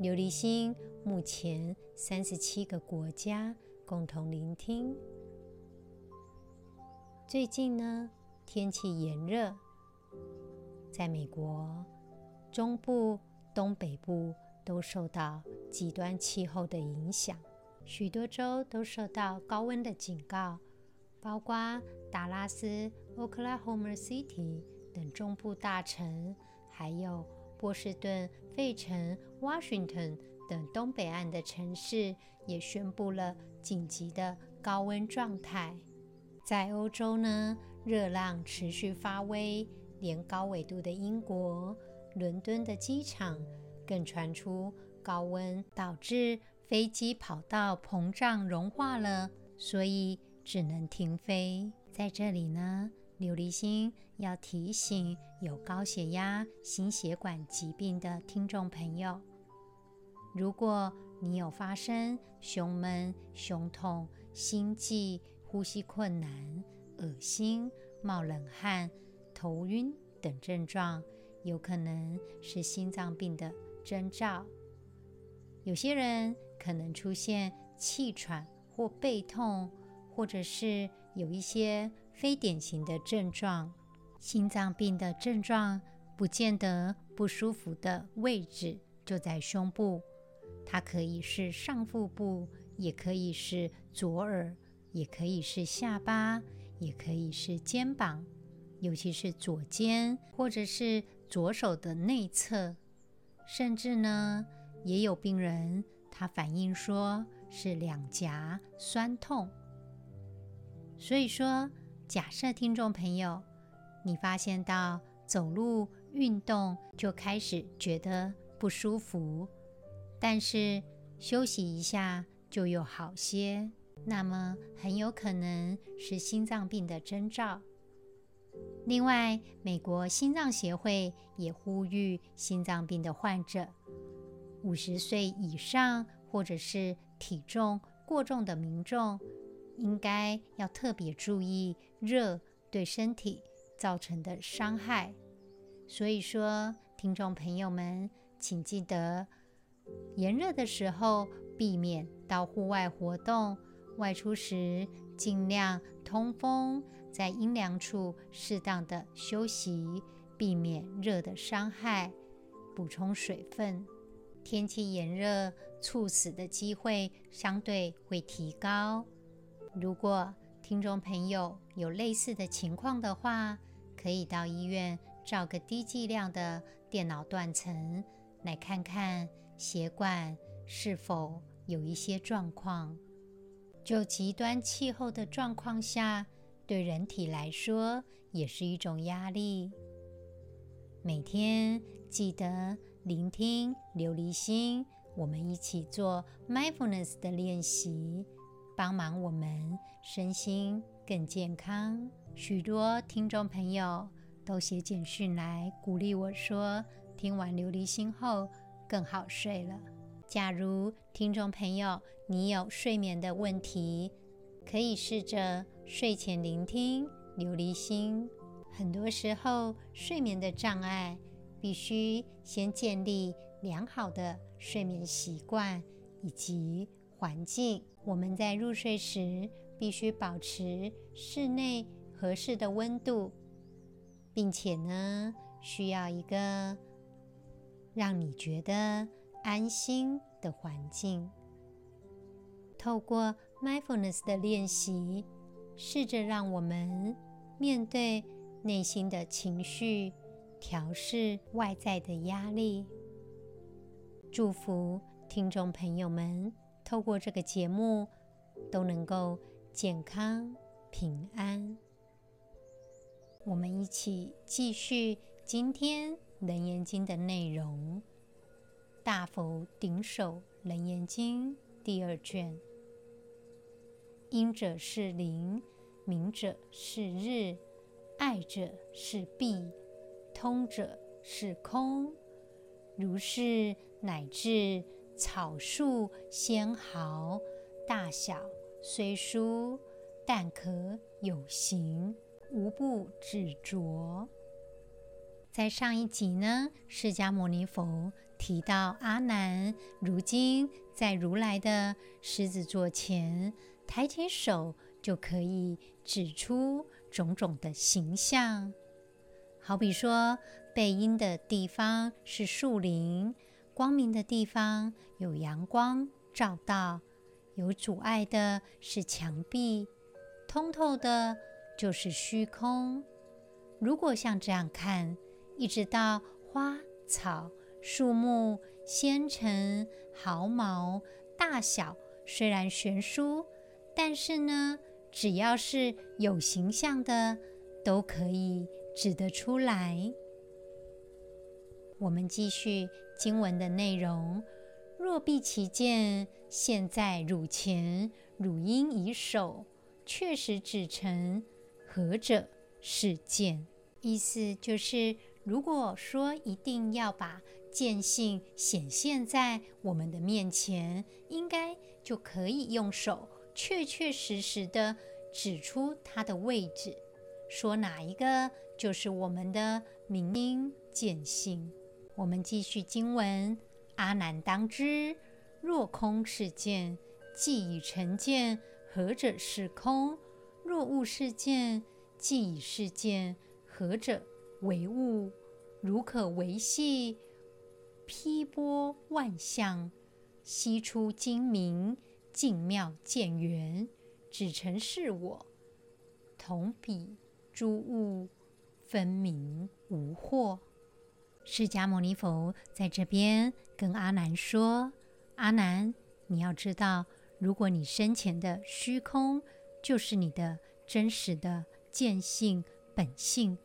琉璃心目前三十七个国家共同聆听。最近呢，天气炎热，在美国中部、东北部都受到极端气候的影响，许多州都受到高温的警告，包括达拉斯、Oklahoma City 等中部大城。还有波士顿、费城、Washington 等东北岸的城市也宣布了紧急的高温状态。在欧洲呢，热浪持续发威，连高纬度的英国伦敦的机场更传出高温导致飞机跑道膨胀融化了，所以只能停飞。在这里呢。琉璃心要提醒有高血压、心血管疾病的听众朋友：如果你有发生胸闷、胸痛、心悸、呼吸困难、恶心、冒冷汗、头晕等症状，有可能是心脏病的征兆。有些人可能出现气喘或背痛，或者是有一些。非典型的症状，心脏病的症状不见得不舒服的位置就在胸部，它可以是上腹部，也可以是左耳，也可以是下巴，也可以是肩膀，尤其是左肩或者是左手的内侧，甚至呢，也有病人他反映说是两颊酸痛，所以说。假设听众朋友，你发现到走路运动就开始觉得不舒服，但是休息一下就又好些，那么很有可能是心脏病的征兆。另外，美国心脏协会也呼吁心脏病的患者，五十岁以上或者是体重过重的民众。应该要特别注意热对身体造成的伤害。所以说，听众朋友们，请记得炎热的时候避免到户外活动，外出时尽量通风，在阴凉处适当的休息，避免热的伤害，补充水分。天气炎热，猝死的机会相对会提高。如果听众朋友有类似的情况的话，可以到医院照个低剂量的电脑断层，来看看血管是否有一些状况。就极端气候的状况下，对人体来说也是一种压力。每天记得聆听琉璃心，我们一起做 mindfulness 的练习。帮忙我们身心更健康。许多听众朋友都写简讯来鼓励我说，听完琉璃心后更好睡了。假如听众朋友你有睡眠的问题，可以试着睡前聆听琉璃心。很多时候，睡眠的障碍必须先建立良好的睡眠习惯以及环境。我们在入睡时必须保持室内合适的温度，并且呢，需要一个让你觉得安心的环境。透过 mindfulness 的练习，试着让我们面对内心的情绪，调试外在的压力。祝福听众朋友们。透过这个节目，都能够健康平安。我们一起继续今天《楞严经》的内容，《大佛顶首楞严经》第二卷。因者是灵，明者是日，爱者是弊，通者是空。如是乃至草树纤毫，大小虽殊，但可有形，无不执着。在上一集呢，释迦牟尼佛提到阿难如今在如来的狮子座前，抬起手就可以指出种种的形象，好比说背阴的地方是树林，光明的地方有阳光照到，有阻碍的是墙壁，通透的就是虚空。如果像这样看，一直到花草树木纤尘毫毛大小，虽然悬殊，但是呢，只要是有形象的，都可以指得出来。我们继续经文的内容：若必其见，现在汝前，汝应以手确实指成，何者是见？意思就是。如果说一定要把见性显现在我们的面前，应该就可以用手确确实实的指出它的位置，说哪一个就是我们的明心见性。我们继续经文：阿难当知，若空是见，既已成见，何者是空？若物是见，既已是见，何者为物？如可维系，披波万象，悉出精明净妙见缘，只成是我，同彼诸物分明无惑。释迦牟尼佛在这边跟阿难说：“阿难，你要知道，如果你身前的虚空就是你的真实的见性本性，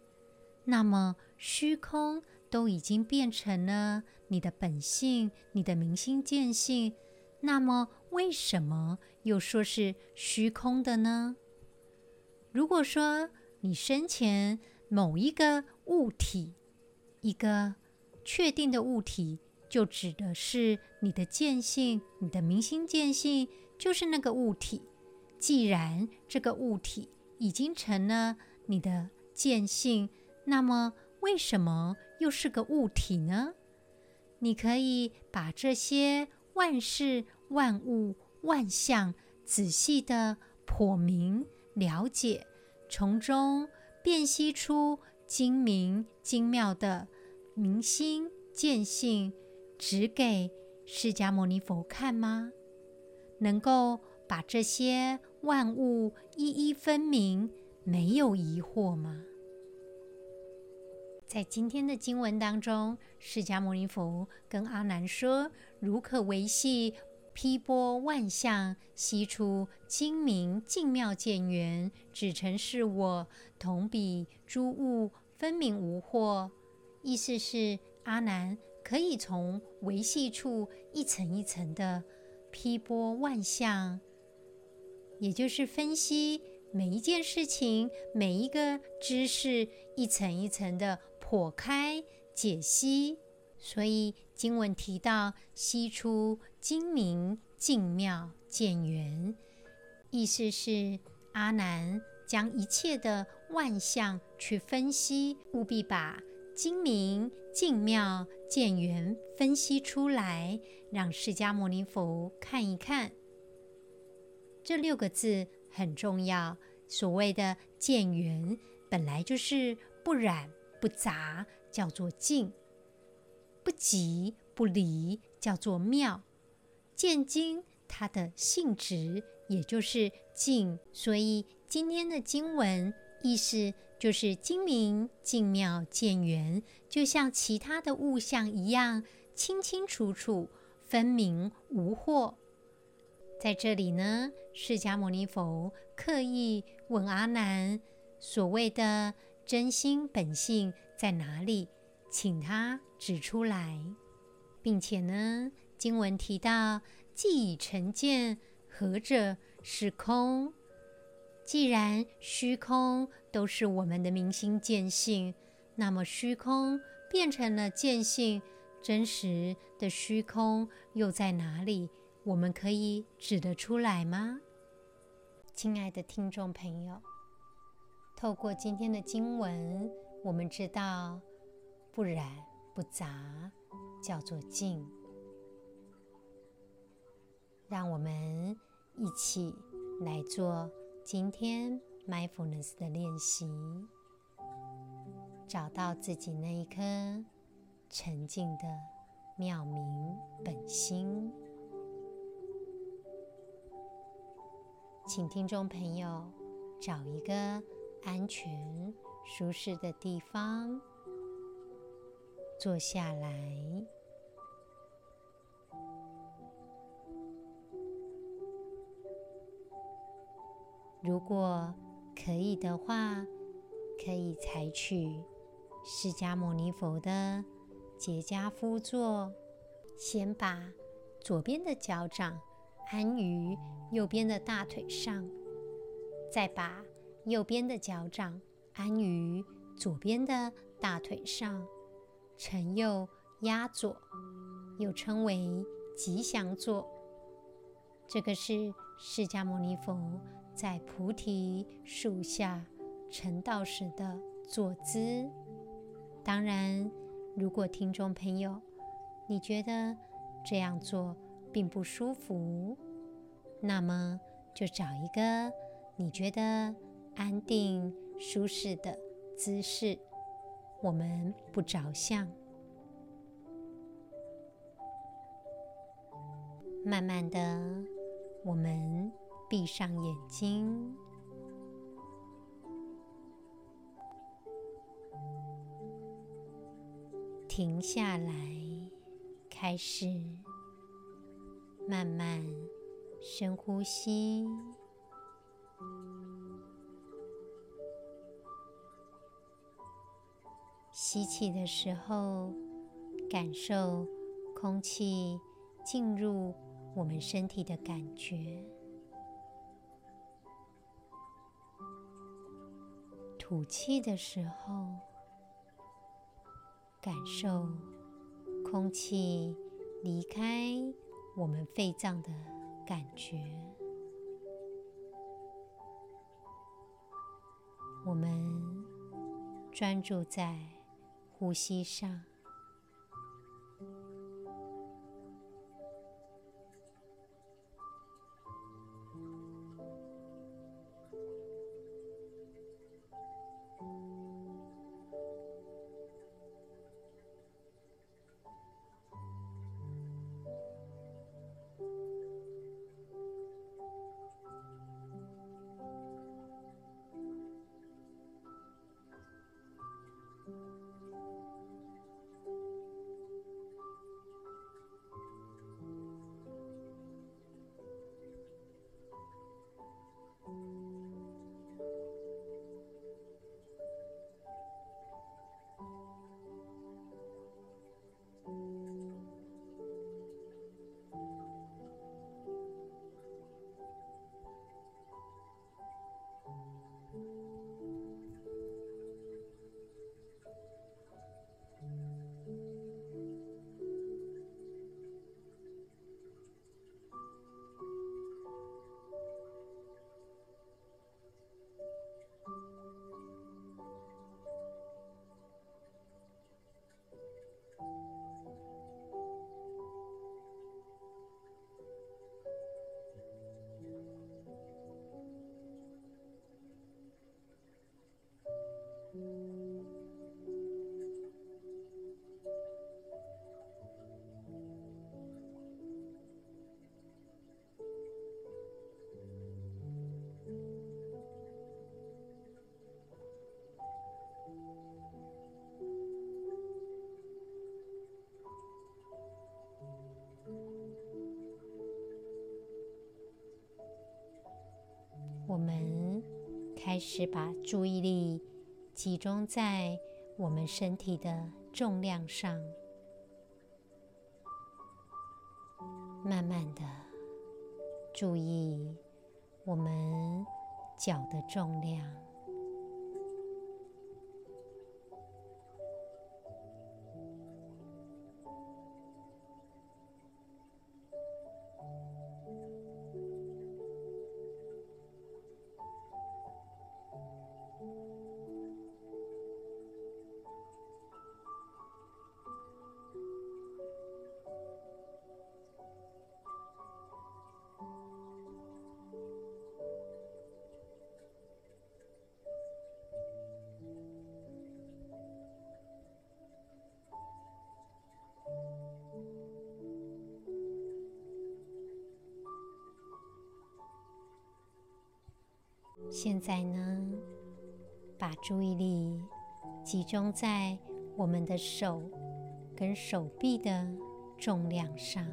那么。”虚空都已经变成了你的本性，你的明心见性，那么为什么又说是虚空的呢？如果说你生前某一个物体，一个确定的物体，就指的是你的见性，你的明心见性就是那个物体。既然这个物体已经成了你的见性，那么为什么又是个物体呢？你可以把这些万事万物万象仔细的剖明了解，从中辨析出精明精妙的明心见性，指给释迦牟尼佛看吗？能够把这些万物一一分明，没有疑惑吗？在今天的经文当中，释迦牟尼佛跟阿难说：“如可维系，披波万象，悉出精明净妙见圆，指陈是我，同彼诸物分明无惑。”意思是阿难可以从维系处一层一层的披波万象，也就是分析每一件事情、每一个知识，一层一层的。剖开解析，所以经文提到“析出精明净妙见缘”，意思是阿难将一切的万象去分析，务必把精明净妙见缘分析出来，让释迦牟尼佛看一看。这六个字很重要。所谓的见缘，本来就是不染。不杂叫做净，不即不离叫做妙。见精它的性质也就是净，所以今天的经文意思就是精明净妙见缘，就像其他的物象一样，清清楚楚、分明无惑。在这里呢，释迦牟尼佛刻意问阿难所谓的。真心本性在哪里？请他指出来，并且呢，经文提到，既已成见，何者是空？既然虚空都是我们的明心见性，那么虚空变成了见性，真实的虚空又在哪里？我们可以指得出来吗？亲爱的听众朋友，透过今天的经文，我们知道不染不杂叫做净。让我们一起来做今天 mindfulness 的练习，找到自己那一颗沉静的妙明本心。请听众朋友找一个安全、舒适的地方坐下来。如果可以的话，可以采取释迦牟尼佛的结跏趺坐，先把左边的脚掌安于右边的大腿上，再把右边的脚掌安于左边的大腿上，承右压左，又称为吉祥坐。这个是释迦牟尼佛在菩提树下成道时的坐姿。当然，如果听众朋友你觉得这样做并不舒服，那么，就找一个你觉得安定、舒适的姿势。我们不着相，慢慢的，我们闭上眼睛，停下来，开始慢慢。深呼吸，吸气的时候，感受空气进入我们身体的感觉；吐气的时候，感受空气离开我们肺脏的。感觉，我们专注在呼吸上。开始把注意力集中在我们身体的重量上，慢慢的。注意我们脚的重量。现在呢，把注意力集中在我们的手跟手臂的重量上。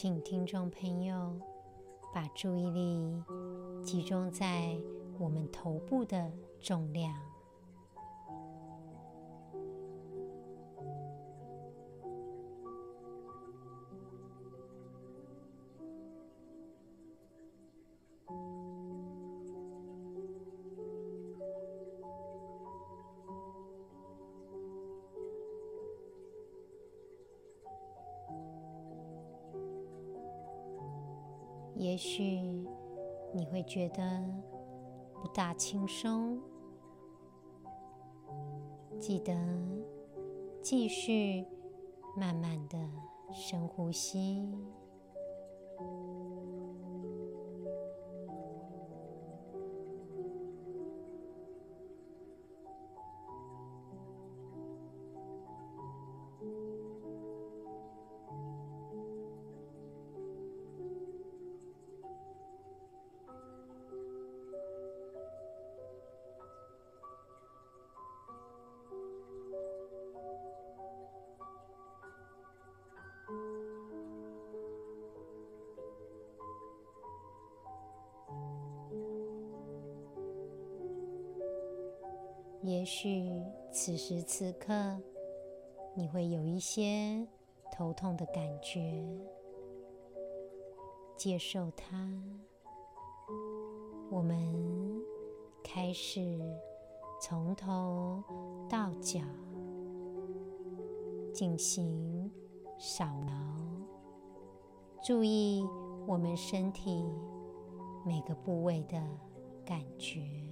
请听众朋友把注意力集中在我们头部的重量。觉得不大轻松，记得继续慢慢的深呼吸。也许此时此刻，你会有一些头痛的感觉，接受它。我们开始从头到脚进行扫描，注意我们身体每个部位的感觉。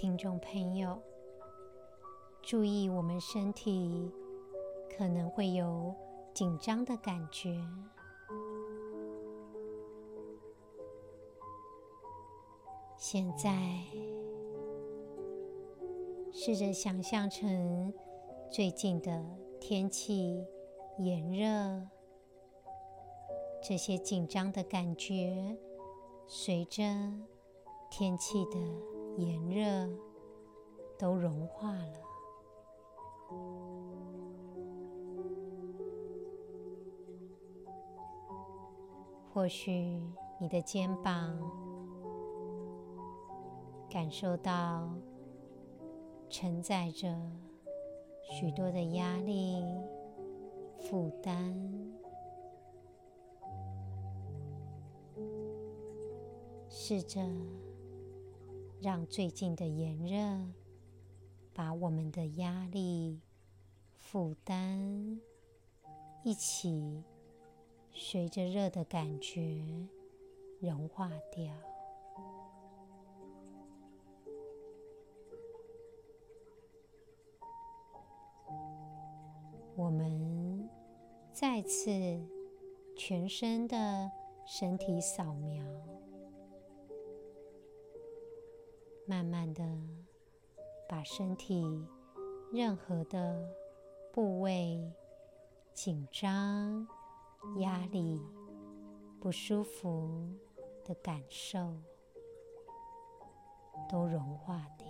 听众朋友，注意我们身体可能会有紧张的感觉，现在，试着想象成最近的天气炎热，这些紧张的感觉随着天气的炎热都融化了。或许你的肩膀感受到承载着许多的压力、负担，试着让最近的炎热把我们的压力、负担一起。随着热的感觉融化掉，我们再次全身的身体扫描，慢慢的把身体任何的部位紧张。压力、不舒服的感受都融化掉。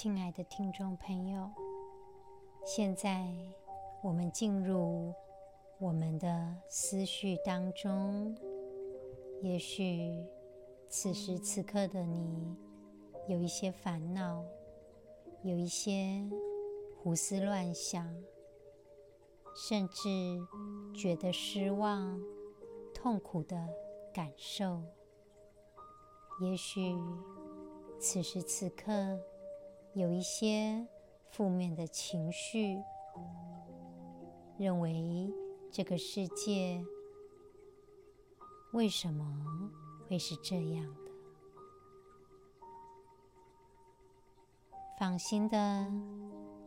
亲爱的听众朋友，现在我们进入我们的思绪当中。也许此时此刻的你有一些烦恼，有一些胡思乱想，甚至觉得失望、痛苦的感受。也许此时此刻，有一些负面的情绪，认为这个世界为什么会是这样的？放心的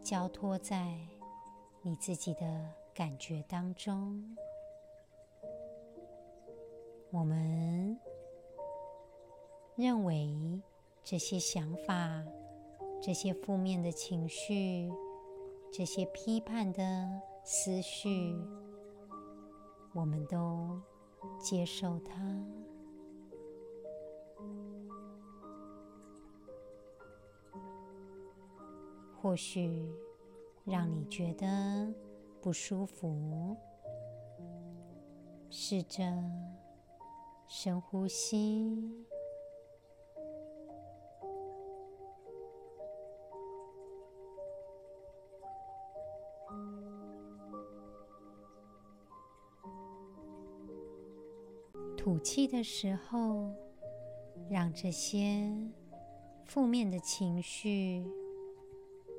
交托在你自己的感觉当中。我们认为这些想法。这些负面的情绪，这些批判的思绪，我们都接受它。或许让你觉得不舒服，试着深呼吸。气的时候，让这些负面的情绪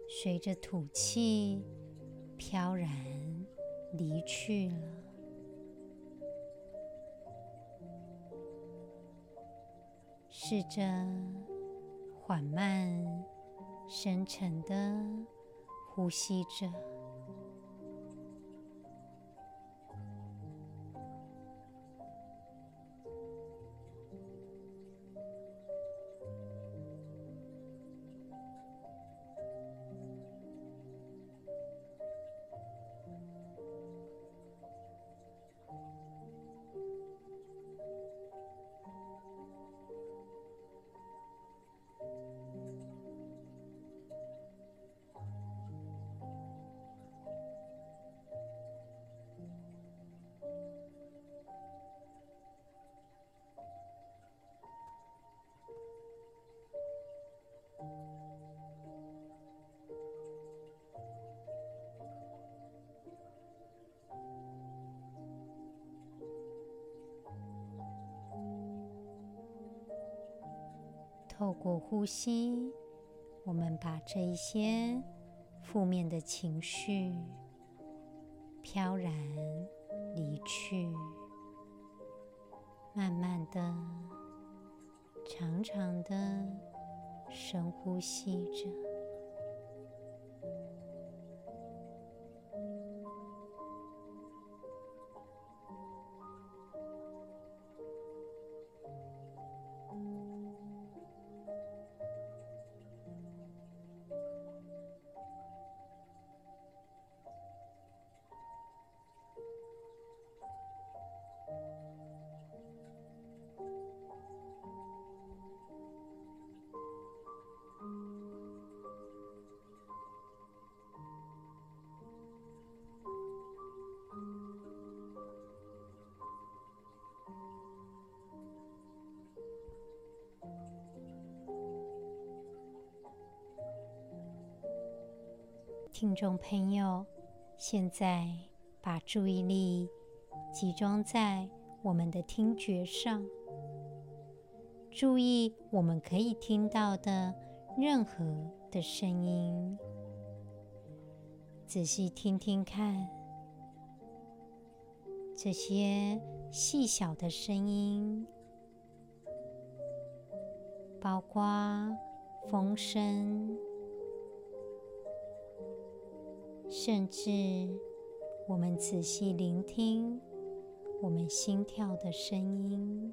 随着吐气飘然离去了。试着缓慢、深沉的呼吸着。呼吸，我们把这一些负面的情绪飘然离去，慢慢的、长长的深呼吸着。听众朋友，现在把注意力集中在我们的听觉上，注意我们可以听到的任何的声音，仔细听听看，这些细小的声音，包括风声。甚至，我们仔细聆听我们心跳的声音。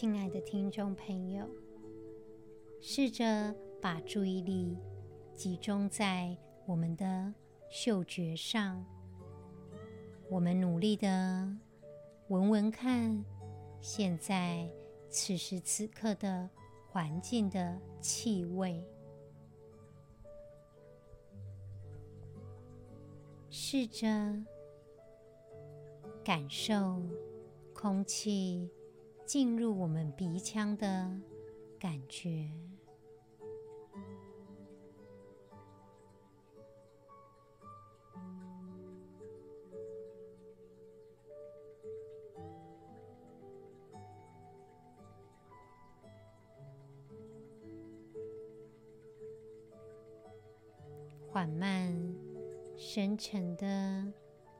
亲爱的听众朋友，试着把注意力集中在我们的嗅觉上。我们努力的闻闻看，现在此时此刻的环境的气味，试着感受空气进入我们鼻腔的感觉。缓慢、深沉的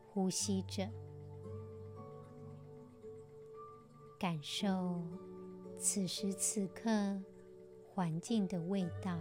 呼吸着，感受此时此刻环境的味道。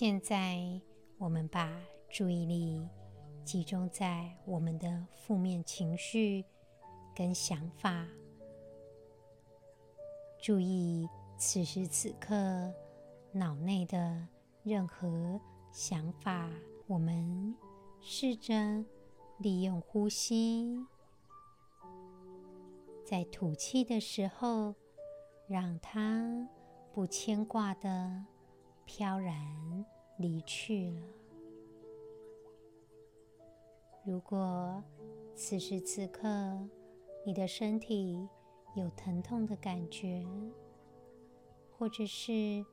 现在，我们把注意力集中在我们的负面情绪跟想法，注意此时此刻脑内的任何想法。我们试着利用呼吸，在吐气的时候，让它不牵挂的。飘然离去了。如果此时此刻你的身体有疼痛的感觉，或者是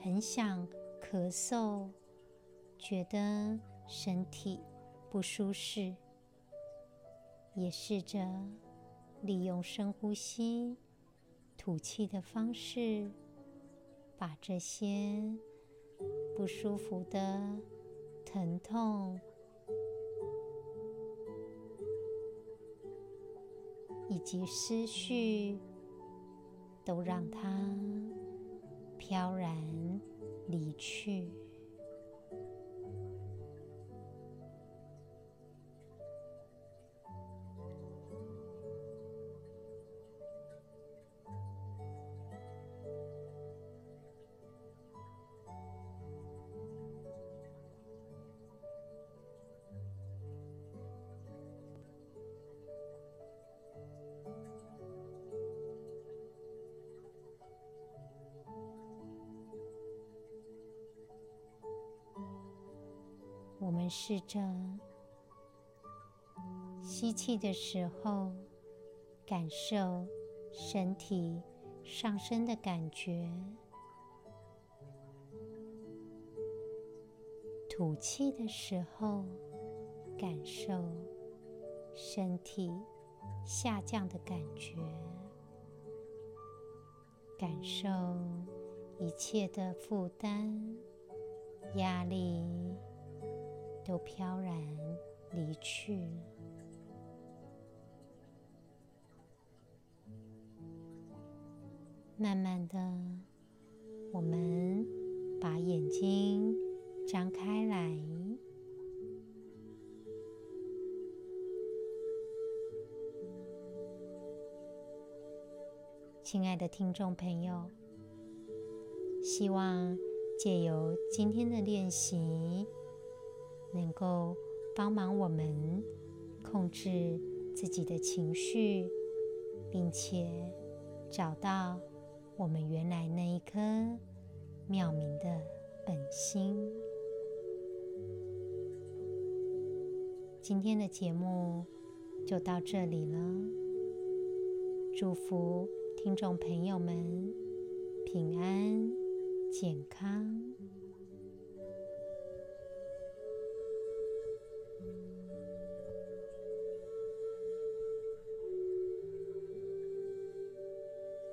很想咳嗽，觉得身体不舒适，也试着利用深呼吸、吐气的方式。把这些不舒服的疼痛以及思绪，都让它飘然离去。试着吸气的时候，感受身体上升的感觉；吐气的时候，感受身体下降的感觉，感受一切的负担、压力。都飘然离去了。慢慢的，我们把眼睛张开来。亲爱的听众朋友，希望借由今天的练习。能够帮忙我们控制自己的情绪，并且找到我们原来那一颗妙明的本心。今天的节目就到这里了，祝福听众朋友们平安健康。